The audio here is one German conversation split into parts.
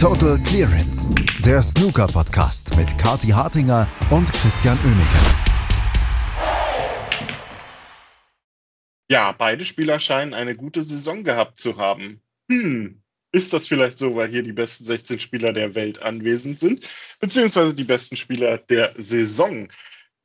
Total Clearance, der Snooker-Podcast mit Kati Hartinger und Christian Oemeke. Ja, beide Spieler scheinen eine gute Saison gehabt zu haben. Hm, ist das vielleicht so, weil hier die besten 16 Spieler der Welt anwesend sind, beziehungsweise die besten Spieler der Saison?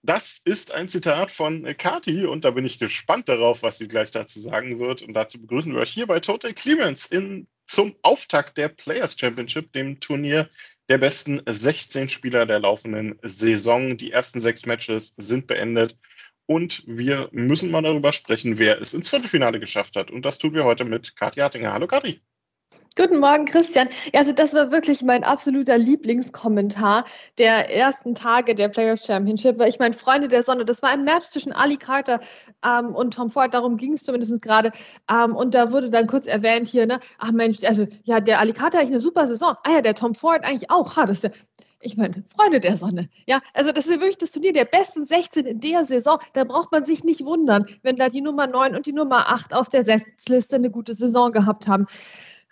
Das ist ein Zitat von Kati und da bin ich gespannt darauf, was sie gleich dazu sagen wird. Und dazu begrüßen wir euch hier bei Total Clearance in zum Auftakt der Players Championship, dem Turnier der besten 16 Spieler der laufenden Saison. Die ersten sechs Matches sind beendet und wir müssen mal darüber sprechen, wer es ins Viertelfinale geschafft hat. Und das tun wir heute mit Kathi Hartinger. Hallo Kathi. Guten Morgen, Christian. Also das war wirklich mein absoluter Lieblingskommentar der ersten Tage der Players Championship. Weil ich meine, Freunde der Sonne, das war ein Match zwischen Ali Carter ähm, und Tom Ford, darum ging es zumindest gerade. Ähm, und da wurde dann kurz erwähnt hier, ne, ach Mensch, also ja, der Ali Carter eigentlich eine super Saison. Ah ja, der Tom Ford eigentlich auch. Ha, das ist der, ich meine, Freunde der Sonne. Ja, also das ist ja wirklich das Turnier der besten 16 in der Saison. Da braucht man sich nicht wundern, wenn da die Nummer 9 und die Nummer 8 auf der Setzliste eine gute Saison gehabt haben.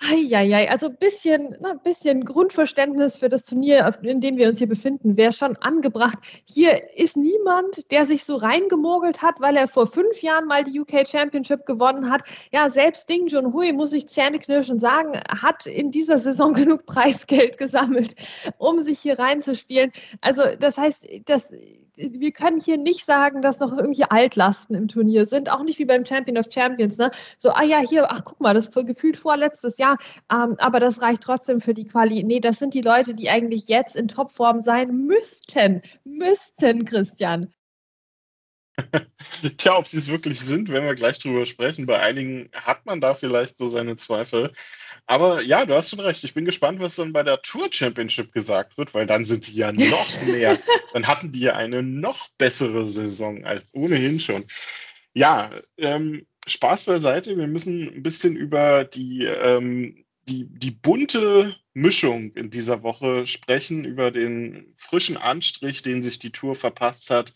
Eieiei, also ein bisschen, na, bisschen Grundverständnis für das Turnier, in dem wir uns hier befinden, wäre schon angebracht. Hier ist niemand, der sich so reingemogelt hat, weil er vor fünf Jahren mal die UK Championship gewonnen hat. Ja, selbst Ding Junhui, muss ich zähneknirschen sagen, hat in dieser Saison genug Preisgeld gesammelt, um sich hier reinzuspielen. Also das heißt, das wir können hier nicht sagen, dass noch irgendwie Altlasten im Turnier sind, auch nicht wie beim Champion of Champions. Ne? So, ah ja, hier, ach guck mal, das gefühlt vorletztes Jahr, ähm, aber das reicht trotzdem für die Quali. Nee, das sind die Leute, die eigentlich jetzt in Topform sein müssten. Müssten, Christian. Tja, ob sie es wirklich sind, werden wir gleich drüber sprechen. Bei einigen hat man da vielleicht so seine Zweifel. Aber ja, du hast schon recht. Ich bin gespannt, was dann bei der Tour Championship gesagt wird, weil dann sind die ja noch mehr. dann hatten die ja eine noch bessere Saison als ohnehin schon. Ja, ähm, Spaß beiseite. Wir müssen ein bisschen über die, ähm, die, die bunte Mischung in dieser Woche sprechen, über den frischen Anstrich, den sich die Tour verpasst hat.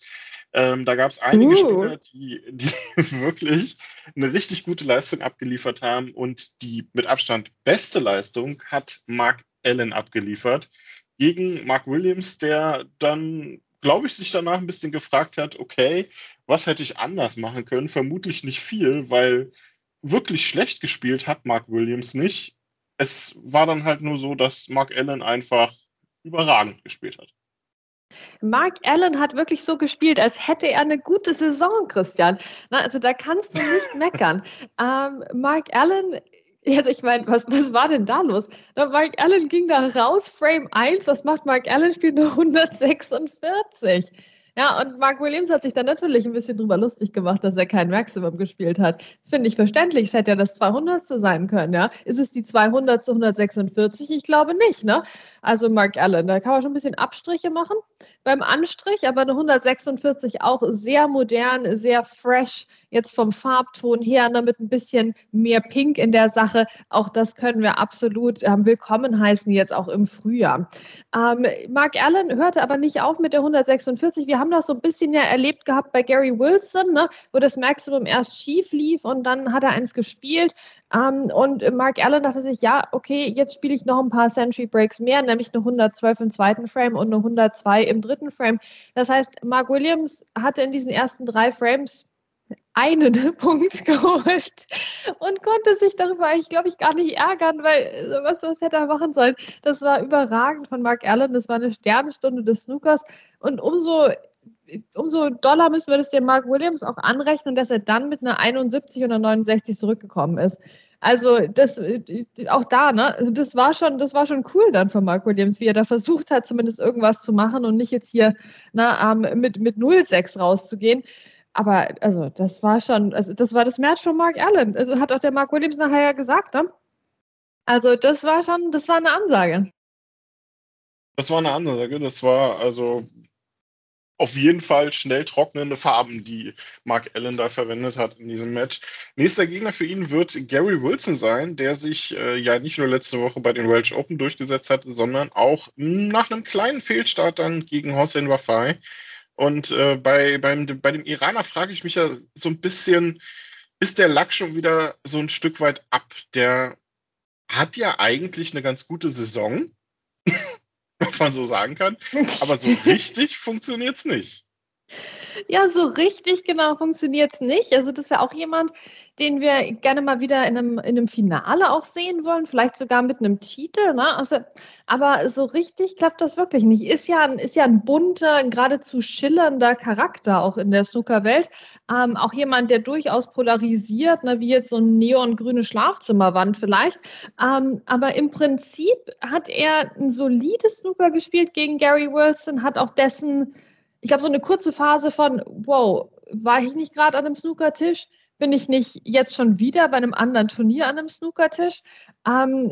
Ähm, da gab es einige uh. Spieler, die, die wirklich eine richtig gute Leistung abgeliefert haben und die mit Abstand beste Leistung hat Mark Allen abgeliefert gegen Mark Williams, der dann, glaube ich, sich danach ein bisschen gefragt hat, okay, was hätte ich anders machen können? Vermutlich nicht viel, weil wirklich schlecht gespielt hat Mark Williams nicht. Es war dann halt nur so, dass Mark Allen einfach überragend gespielt hat. Mark Allen hat wirklich so gespielt, als hätte er eine gute Saison, Christian. Na, also da kannst du nicht meckern. Ähm, Mark Allen also ich meine, was, was war denn da los? Na, Mark Allen ging da raus, Frame 1, was macht Mark Allen? Spielt nur 146. Ja, und Mark Williams hat sich dann natürlich ein bisschen drüber lustig gemacht, dass er kein Maximum gespielt hat. Finde ich verständlich. Es hätte ja das 200. sein können, ja. Ist es die 200. 146? Ich glaube nicht, ne? Also Mark Allen, da kann man schon ein bisschen Abstriche machen beim Anstrich, aber eine 146 auch sehr modern, sehr fresh, jetzt vom Farbton her, ne, mit ein bisschen mehr Pink in der Sache. Auch das können wir absolut ähm, willkommen heißen, jetzt auch im Frühjahr. Ähm, Mark Allen hörte aber nicht auf mit der 146. Wir haben das so ein bisschen ja erlebt gehabt bei Gary Wilson, ne, wo das Maximum erst schief lief und dann hat er eins gespielt. Ähm, und Mark Allen dachte sich, ja, okay, jetzt spiele ich noch ein paar Century Breaks mehr, nämlich eine 112 im zweiten Frame und eine 102 im dritten Frame. Das heißt, Mark Williams hatte in diesen ersten drei Frames einen Punkt geholt und konnte sich darüber eigentlich, glaube ich, gar nicht ärgern, weil was, was hätte er machen sollen? Das war überragend von Mark Allen, das war eine Sternenstunde des Snookers und umso umso doller müssen wir das dem Mark Williams auch anrechnen, dass er dann mit einer 71 oder 69 zurückgekommen ist. Also das auch da, ne? Also das war schon, das war schon cool dann von Mark Williams, wie er da versucht hat, zumindest irgendwas zu machen und nicht jetzt hier na, um, mit, mit 0,6 rauszugehen. Aber also das war schon, also das war das Match von Mark Allen. Also hat auch der Mark Williams nachher ja gesagt, ne? Also das war schon, das war eine Ansage. Das war eine Ansage. Das war also auf jeden Fall schnell trocknende Farben, die Mark Allen da verwendet hat in diesem Match. Nächster Gegner für ihn wird Gary Wilson sein, der sich äh, ja nicht nur letzte Woche bei den Welsh Open durchgesetzt hat, sondern auch nach einem kleinen Fehlstart dann gegen Hossein Wafai. Und äh, bei, beim, bei dem Iraner frage ich mich ja so ein bisschen, ist der Lack schon wieder so ein Stück weit ab? Der hat ja eigentlich eine ganz gute Saison, was man so sagen kann. Aber so richtig funktioniert es nicht. Ja, so richtig genau funktioniert es nicht. Also das ist ja auch jemand, den wir gerne mal wieder in einem, in einem Finale auch sehen wollen, vielleicht sogar mit einem Titel. Ne? Also, aber so richtig klappt das wirklich nicht. Ist ja ein, ist ja ein bunter, geradezu schillernder Charakter auch in der Snooker-Welt. Ähm, auch jemand, der durchaus polarisiert, ne? wie jetzt so eine neongrüne Schlafzimmerwand vielleicht. Ähm, aber im Prinzip hat er ein solides Snooker gespielt gegen Gary Wilson, hat auch dessen ich habe so eine kurze Phase von, wow, war ich nicht gerade an einem Snookertisch? Bin ich nicht jetzt schon wieder bei einem anderen Turnier an einem Snookertisch? Ähm,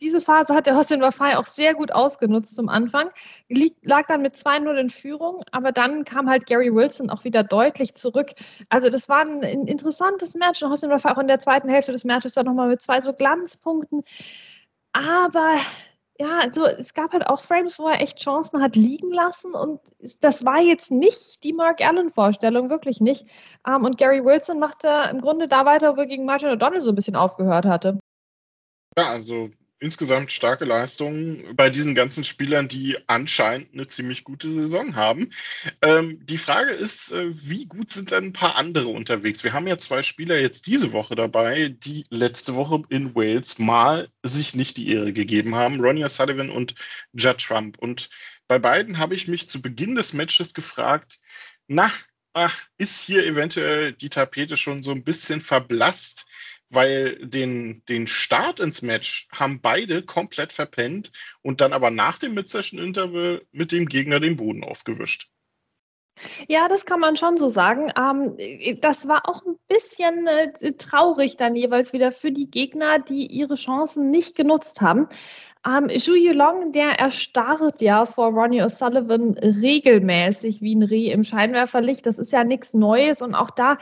diese Phase hat der Hossein Wafai auch sehr gut ausgenutzt zum Anfang. Lieg, lag dann mit 2-0 in Führung, aber dann kam halt Gary Wilson auch wieder deutlich zurück. Also das war ein, ein interessantes Match. Und Hossein Wafai auch in der zweiten Hälfte des Matches dann nochmal mit zwei so Glanzpunkten. Aber ja, also es gab halt auch Frames, wo er echt Chancen hat liegen lassen und das war jetzt nicht die Mark Allen-Vorstellung, wirklich nicht. Ähm, und Gary Wilson machte im Grunde da weiter, wo er gegen Martin O'Donnell so ein bisschen aufgehört hatte. Ja, also insgesamt starke Leistungen bei diesen ganzen Spielern, die anscheinend eine ziemlich gute Saison haben. Ähm, die Frage ist, äh, wie gut sind denn ein paar andere unterwegs? Wir haben ja zwei Spieler jetzt diese Woche dabei, die letzte Woche in Wales mal sich nicht die Ehre gegeben haben. Ronnie O'Sullivan und Judd Trump. Und bei beiden habe ich mich zu Beginn des Matches gefragt, na, ach, ist hier eventuell die Tapete schon so ein bisschen verblasst? Weil den, den Start ins Match haben beide komplett verpennt und dann aber nach dem Mid-Session-Interval mit dem Gegner den Boden aufgewischt. Ja, das kann man schon so sagen. Ähm, das war auch ein bisschen äh, traurig dann jeweils wieder für die Gegner, die ihre Chancen nicht genutzt haben. Ähm, Zhu Yulong, der erstarrt ja vor Ronnie O'Sullivan regelmäßig wie ein Reh im Scheinwerferlicht. Das ist ja nichts Neues und auch da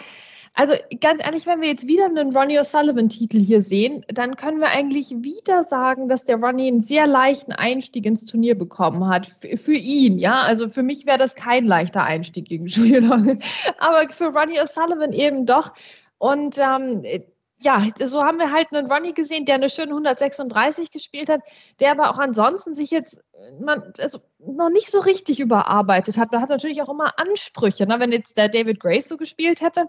also ganz ehrlich, wenn wir jetzt wieder einen Ronnie O'Sullivan-Titel hier sehen, dann können wir eigentlich wieder sagen, dass der Ronnie einen sehr leichten Einstieg ins Turnier bekommen hat. F für ihn, ja. Also für mich wäre das kein leichter Einstieg gegen Julian. Aber für Ronnie O'Sullivan eben doch. Und ähm, ja, so haben wir halt einen Ronnie gesehen, der eine schöne 136 gespielt hat, der aber auch ansonsten sich jetzt man, also noch nicht so richtig überarbeitet hat. Man hat natürlich auch immer Ansprüche. Ne? Wenn jetzt der David Grace so gespielt hätte,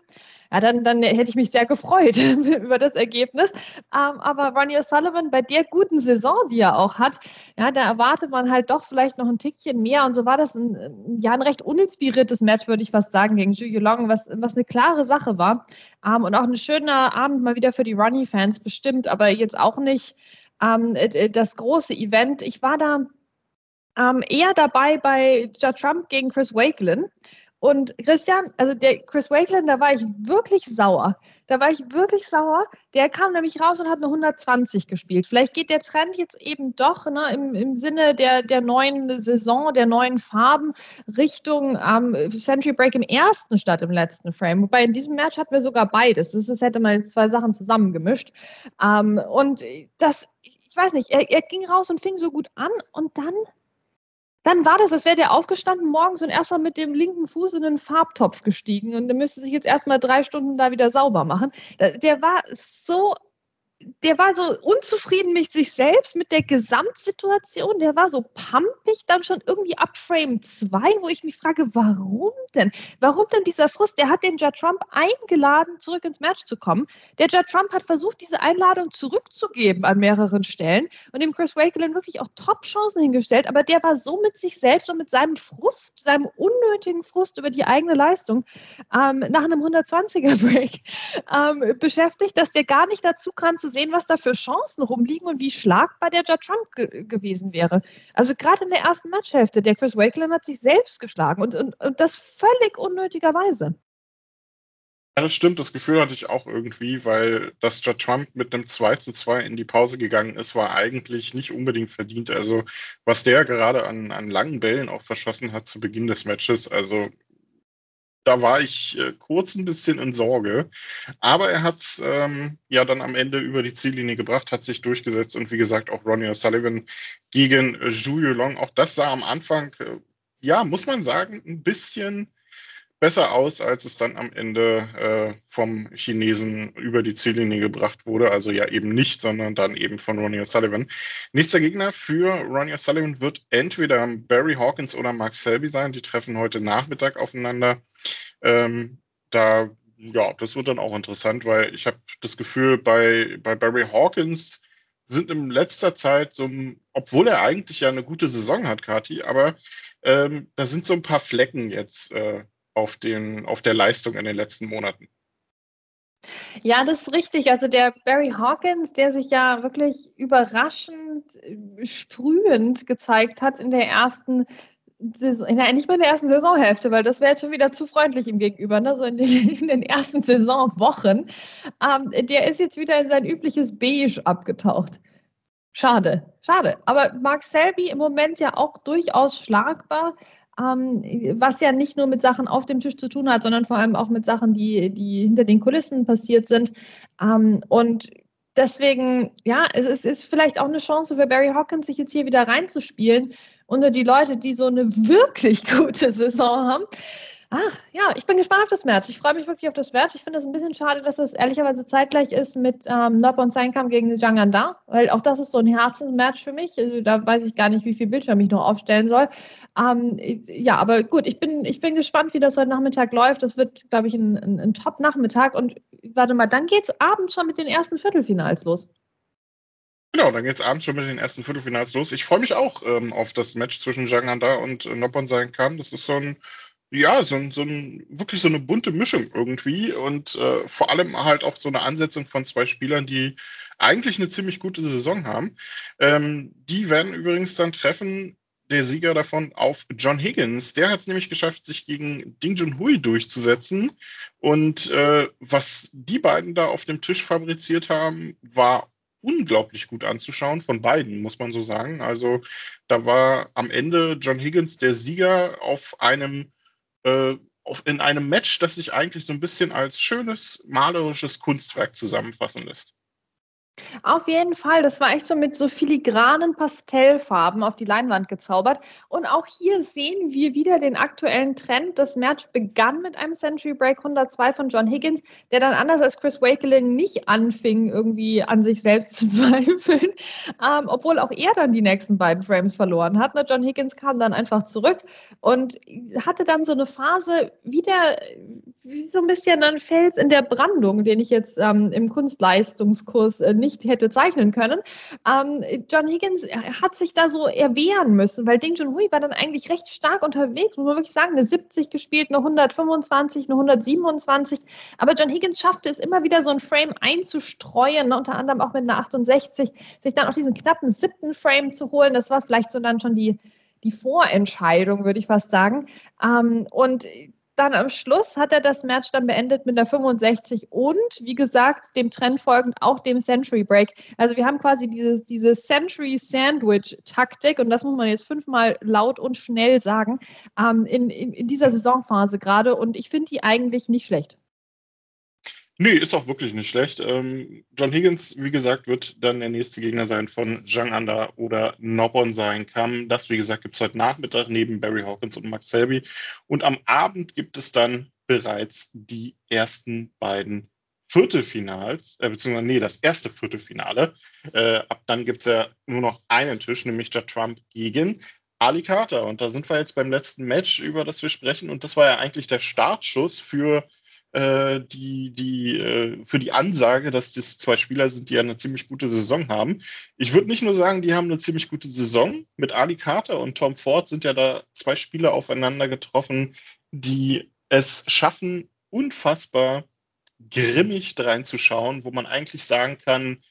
ja, dann, dann hätte ich mich sehr gefreut über das Ergebnis. Ähm, aber Ronnie O'Sullivan bei der guten Saison, die er auch hat, ja, da erwartet man halt doch vielleicht noch ein Tickchen mehr. Und so war das ein, ja, ein recht uninspiriertes Match, würde ich fast sagen, gegen Zhu Long, was, was eine klare Sache war. Ähm, und auch ein schöner Abend mal wieder für die Ronnie-Fans bestimmt, aber jetzt auch nicht ähm, äh, das große Event. Ich war da ähm, eher dabei bei Judd Trump gegen Chris Wakelin. Und Christian, also der Chris Wakelin, da war ich wirklich sauer. Da war ich wirklich sauer. Der kam nämlich raus und hat eine 120 gespielt. Vielleicht geht der Trend jetzt eben doch ne, im, im Sinne der, der neuen Saison, der neuen Farben Richtung ähm, Century Break im ersten statt im letzten Frame. Wobei in diesem Match hatten wir sogar beides. Das, das hätte man jetzt zwei Sachen zusammengemischt. Ähm, und das, ich weiß nicht, er, er ging raus und fing so gut an und dann dann war das, als wäre der aufgestanden morgens und erstmal mit dem linken Fuß in den Farbtopf gestiegen und der müsste sich jetzt erstmal drei Stunden da wieder sauber machen. Der war so der war so unzufrieden mit sich selbst, mit der Gesamtsituation. Der war so pumpig dann schon irgendwie ab Frame 2, wo ich mich frage, warum denn? Warum denn dieser Frust? Der hat den Judd Trump eingeladen, zurück ins Match zu kommen. Der Judd Trump hat versucht, diese Einladung zurückzugeben an mehreren Stellen und dem Chris Wakelin wirklich auch Top-Chancen hingestellt. Aber der war so mit sich selbst und mit seinem Frust, seinem unnötigen Frust über die eigene Leistung ähm, nach einem 120er-Break ähm, beschäftigt, dass der gar nicht dazu kam, zu sehen, was da für Chancen rumliegen und wie schlagbar der Judd Trump ge gewesen wäre. Also gerade in der ersten Matchhälfte, der Chris Wakelin hat sich selbst geschlagen und, und, und das völlig unnötigerweise. Ja, das stimmt. Das Gefühl hatte ich auch irgendwie, weil dass Judd Trump mit einem 2 zu 2 in die Pause gegangen ist, war eigentlich nicht unbedingt verdient. Also, was der gerade an, an langen Bällen auch verschossen hat zu Beginn des Matches, also da war ich äh, kurz ein bisschen in Sorge. Aber er hat es ähm, ja dann am Ende über die Ziellinie gebracht, hat sich durchgesetzt und wie gesagt auch Ronnie O'Sullivan gegen äh, Zhu Yulong. Auch das sah am Anfang, äh, ja, muss man sagen, ein bisschen besser aus, als es dann am Ende äh, vom Chinesen über die Ziellinie gebracht wurde. Also ja eben nicht, sondern dann eben von Ronnie O'Sullivan. Nächster Gegner für Ronnie O'Sullivan wird entweder Barry Hawkins oder Mark Selby sein. Die treffen heute Nachmittag aufeinander. Ähm, da, ja, das wird dann auch interessant, weil ich habe das Gefühl, bei, bei Barry Hawkins sind in letzter Zeit so, obwohl er eigentlich ja eine gute Saison hat, Kati, aber ähm, da sind so ein paar Flecken jetzt äh, auf, den, auf der Leistung in den letzten Monaten. Ja, das ist richtig. Also der Barry Hawkins, der sich ja wirklich überraschend äh, sprühend gezeigt hat in der ersten Saison, nein, nicht mal in der ersten Saisonhälfte, weil das wäre jetzt schon wieder zu freundlich ihm gegenüber, ne? so in den, in den ersten Saisonwochen. Ähm, der ist jetzt wieder in sein übliches Beige abgetaucht. Schade, schade. Aber Mark Selby im Moment ja auch durchaus schlagbar ähm, was ja nicht nur mit Sachen auf dem Tisch zu tun hat, sondern vor allem auch mit Sachen, die, die hinter den Kulissen passiert sind. Ähm, und deswegen, ja, es ist, ist, vielleicht auch eine Chance für Barry Hawkins, sich jetzt hier wieder reinzuspielen unter die Leute, die so eine wirklich gute Saison haben. Ach, ja, ich bin gespannt auf das Match. Ich freue mich wirklich auf das Match. Ich finde es ein bisschen schade, dass es ehrlicherweise zeitgleich ist mit ähm, Nob und Seinkamp gegen Zhang Anda, weil auch das ist so ein Herzensmatch für mich. Also, da weiß ich gar nicht, wie viel Bildschirm ich noch aufstellen soll. Ähm, ja, aber gut, ich bin, ich bin gespannt, wie das heute Nachmittag läuft. Das wird, glaube ich, ein, ein, ein Top-Nachmittag. Und warte mal, dann geht es abends schon mit den ersten Viertelfinals los. Genau, dann geht es abends schon mit den ersten Viertelfinals los. Ich freue mich auch ähm, auf das Match zwischen Zhang Anda und äh, Noppon sein kann. Das ist so ein ja, so, so ein, wirklich so eine bunte Mischung irgendwie und äh, vor allem halt auch so eine Ansetzung von zwei Spielern, die eigentlich eine ziemlich gute Saison haben. Ähm, die werden übrigens dann treffen, der Sieger davon, auf John Higgins. Der hat es nämlich geschafft, sich gegen Ding Junhui durchzusetzen. Und äh, was die beiden da auf dem Tisch fabriziert haben, war unglaublich gut anzuschauen, von beiden, muss man so sagen. Also da war am Ende John Higgins der Sieger auf einem äh, in einem Match, das sich eigentlich so ein bisschen als schönes malerisches Kunstwerk zusammenfassen lässt. Auf jeden Fall, das war echt so mit so filigranen Pastellfarben auf die Leinwand gezaubert. Und auch hier sehen wir wieder den aktuellen Trend. Das Match begann mit einem Century Break 102 von John Higgins, der dann anders als Chris Wakelin nicht anfing, irgendwie an sich selbst zu zweifeln, ähm, obwohl auch er dann die nächsten beiden Frames verloren hat. Ne? John Higgins kam dann einfach zurück und hatte dann so eine Phase wieder wie so ein bisschen ein Fels in der Brandung, den ich jetzt ähm, im Kunstleistungskurs äh, nicht hätte zeichnen können. Ähm, John Higgins hat sich da so erwehren müssen, weil Ding Junhui war dann eigentlich recht stark unterwegs, muss man wirklich sagen, eine 70 gespielt, eine 125, eine 127. Aber John Higgins schaffte es immer wieder so ein Frame einzustreuen, ne, unter anderem auch mit einer 68, sich dann auch diesen knappen siebten Frame zu holen. Das war vielleicht so dann schon die die Vorentscheidung, würde ich fast sagen. Ähm, und dann am Schluss hat er das Match dann beendet mit einer 65 und, wie gesagt, dem Trend folgend auch dem Century Break. Also wir haben quasi diese, diese Century Sandwich Taktik und das muss man jetzt fünfmal laut und schnell sagen, ähm, in, in, in dieser Saisonphase gerade und ich finde die eigentlich nicht schlecht. Nee, ist auch wirklich nicht schlecht. Ähm, John Higgins, wie gesagt, wird dann der nächste Gegner sein von Zhang Anda oder Nobon sein Kam. Das, wie gesagt, gibt es heute Nachmittag neben Barry Hawkins und Max Selby. Und am Abend gibt es dann bereits die ersten beiden Viertelfinals, äh, beziehungsweise nee, das erste Viertelfinale. Äh, ab dann gibt es ja nur noch einen Tisch, nämlich der Trump gegen Ali Carter. Und da sind wir jetzt beim letzten Match, über das wir sprechen. Und das war ja eigentlich der Startschuss für äh, die, die, äh, für die Ansage, dass das zwei Spieler sind, die ja eine ziemlich gute Saison haben. Ich würde nicht nur sagen, die haben eine ziemlich gute Saison. Mit Ali Carter und Tom Ford sind ja da zwei Spieler aufeinander getroffen, die es schaffen, unfassbar grimmig reinzuschauen, wo man eigentlich sagen kann,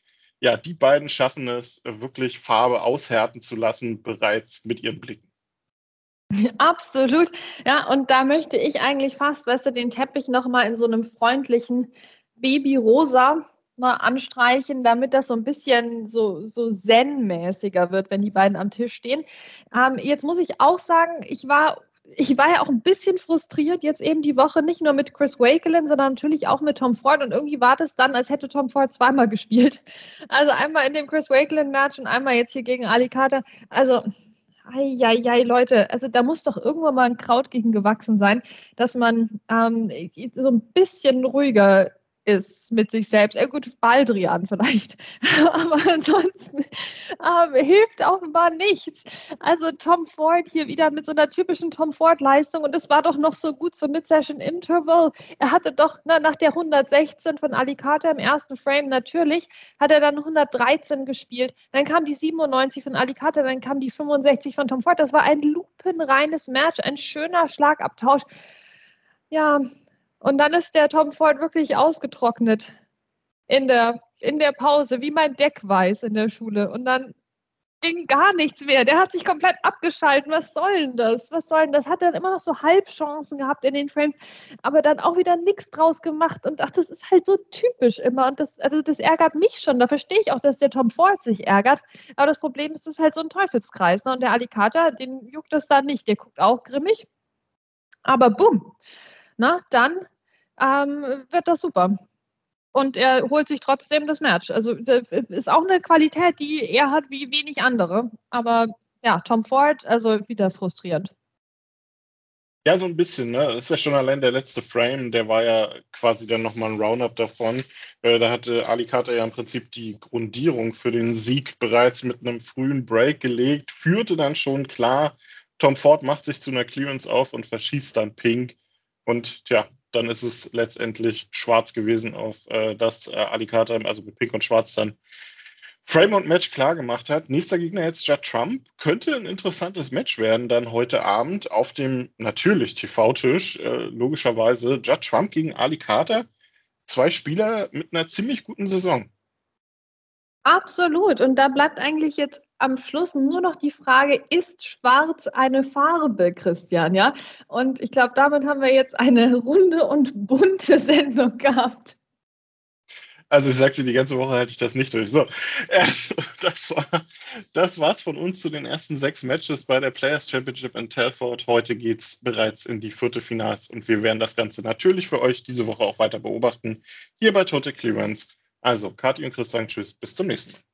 ja, die beiden schaffen es, wirklich Farbe aushärten zu lassen, bereits mit ihren Blicken. Absolut. Ja, und da möchte ich eigentlich fast, weißt du, den Teppich nochmal in so einem freundlichen Babyrosa ne, anstreichen, damit das so ein bisschen so, so zen-mäßiger wird, wenn die beiden am Tisch stehen. Ähm, jetzt muss ich auch sagen, ich war ich war ja auch ein bisschen frustriert jetzt eben die Woche, nicht nur mit Chris Wakelin, sondern natürlich auch mit Tom Ford. Und irgendwie war das dann, als hätte Tom Ford zweimal gespielt. Also einmal in dem Chris Wakelin-Match und einmal jetzt hier gegen Ali Carter. Also Eieiei, Leute, also da muss doch irgendwann mal ein Kraut gegen gewachsen sein, dass man ähm, so ein bisschen ruhiger ist mit sich selbst. Ja, gut, Baldrian vielleicht. Aber ansonsten ähm, hilft offenbar nichts. Also Tom Ford hier wieder mit so einer typischen Tom Ford-Leistung und es war doch noch so gut so Mid-Session Interval. Er hatte doch na, nach der 116 von Alicata im ersten Frame natürlich, hat er dann 113 gespielt. Dann kam die 97 von Alicata, dann kam die 65 von Tom Ford. Das war ein lupenreines Match, ein schöner Schlagabtausch. Ja, und dann ist der Tom Ford wirklich ausgetrocknet in der, in der Pause, wie mein Deckweiß in der Schule. Und dann ging gar nichts mehr. Der hat sich komplett abgeschalten. Was soll denn das? Was soll denn das? Hat dann immer noch so Halbchancen gehabt in den Frames, aber dann auch wieder nichts draus gemacht. Und ach, das ist halt so typisch immer. Und das, also das ärgert mich schon. Da verstehe ich auch, dass der Tom Ford sich ärgert. Aber das Problem ist, das ist halt so ein Teufelskreis. Ne? Und der Alicata, den juckt das da nicht. Der guckt auch grimmig. Aber bumm. Na, dann ähm, wird das super. Und er holt sich trotzdem das Match. Also das ist auch eine Qualität, die er hat wie wenig andere. Aber ja, Tom Ford, also wieder frustrierend. Ja, so ein bisschen, ne? Das ist ja schon allein der letzte Frame, der war ja quasi dann nochmal ein Roundup davon. Äh, da hatte Ali Carter ja im Prinzip die Grundierung für den Sieg bereits mit einem frühen Break gelegt, führte dann schon klar. Tom Ford macht sich zu einer Clearance auf und verschießt dann Pink. Und tja, dann ist es letztendlich schwarz gewesen, auf äh, das äh, Alicata, also mit Pink und Schwarz dann Frame und Match klar gemacht hat. Nächster Gegner jetzt Judd Trump. Könnte ein interessantes Match werden dann heute Abend auf dem natürlich TV-Tisch. Äh, logischerweise Judd Trump gegen Ali Carter. Zwei Spieler mit einer ziemlich guten Saison. Absolut. Und da bleibt eigentlich jetzt am Schluss nur noch die Frage, ist schwarz eine Farbe, Christian? Ja. Und ich glaube, damit haben wir jetzt eine runde und bunte Sendung gehabt. Also ich sagte, die ganze Woche halte ich das nicht durch. So, äh, das, war, das war's von uns zu den ersten sechs Matches bei der Players Championship in Telford. Heute geht es bereits in die vierte Finals und wir werden das Ganze natürlich für euch diese Woche auch weiter beobachten. Hier bei Total Clearance. Also, Kathi und Chris sagen Tschüss, bis zum nächsten Mal.